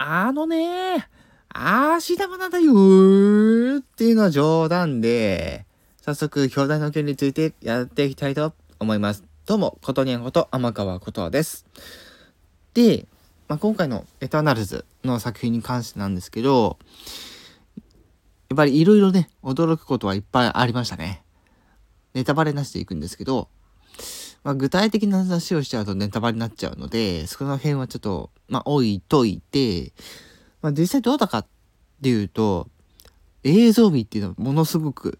あのね、足玉なんだよーっていうのは冗談で、早速、兄弟の件についてやっていきたいと思います。どうも、ことにゃんこと天川ことです。で、まあ、今回のエターナルズの作品に関してなんですけど、やっぱりいろいろね、驚くことはいっぱいありましたね。ネタバレなしでいくんですけど、まあ、具体的な話をしちゃうとネタバレになっちゃうので、その辺はちょっと、まあ、置いといて、まあ、実際どうだかっていうと、映像美っていうのはものすごく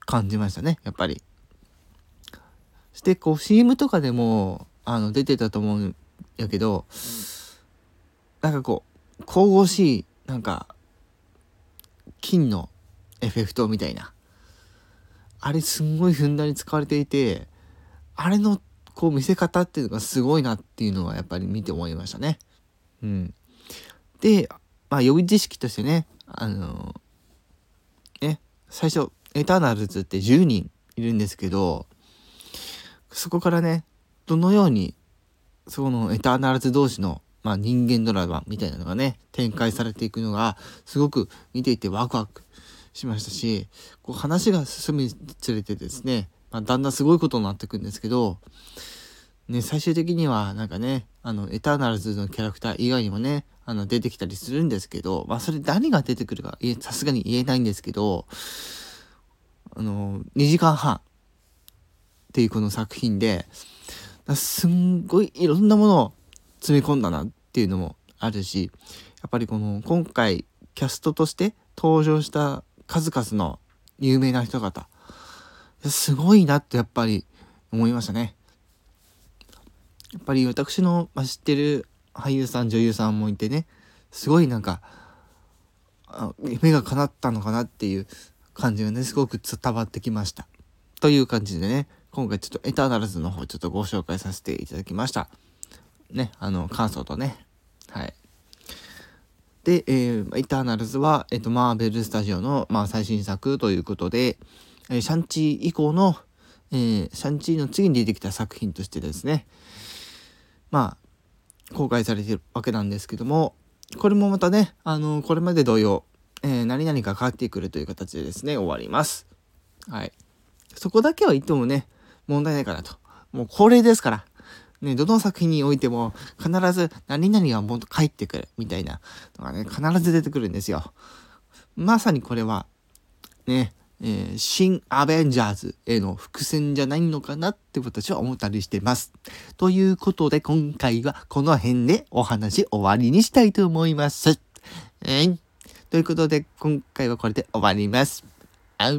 感じましたね、やっぱり。そして、こう、CM とかでも、あの、出てたと思うんやけど、なんかこう、神々しい、なんか、金のエフェクトみたいな。あれすんごいふんだんに使われていて、あれのこう見せ方っていうのがすごいなっていうのはやっぱり見て思いましたね。うん。で、まあ予備知識としてね、あのー、ね、最初、エターナルズって10人いるんですけど、そこからね、どのように、そのエターナルズ同士の、まあ、人間ドラマみたいなのがね、展開されていくのが、すごく見ていてワクワクしましたし、こう話が進むにつれてですね、まあ、だんだんすごいことになっていくんですけど、ね、最終的にはなんかね、あの、エターナルズのキャラクター以外にもね、あの、出てきたりするんですけど、まあ、それ何が出てくるか、さすがに言えないんですけど、あの、2時間半っていうこの作品で、すんごいいろんなものを詰め込んだなっていうのもあるし、やっぱりこの、今回、キャストとして登場した数々の有名な人方、すごいなってやっぱり思いましたね。やっぱり私の、知ってる俳優さん女優さんもいてねすごいなんか夢が叶ったのかなっていう感じがねすごく伝わってきました。という感じでね今回ちょっとエターナルズの方ちょっとご紹介させていただきました。ねあの感想とねはい。で、えー、エターナルズは、えっ、と、マーベルスタジオの、まあ、最新作ということで、えー、シャンチー以降の、えー、シャンチーの次に出てきた作品としてですね、まあ、公開されてるわけなんですけども、これもまたね、あのこれまで同様、え、何々が変わってくるという形でですね、終わります。はい。そこだけは言ってもね、問題ないかなと。もう恒例ですから。ね、どの作品においても必ず何々はもっと帰ってくるみたいなのがね、必ず出てくるんですよ。まさにこれは、ね、えー、新アベンジャーズへの伏線じゃないのかなって私は思ったりしてます。ということで今回はこの辺でお話終わりにしたいと思います。えー、ということで今回はこれで終わります。あ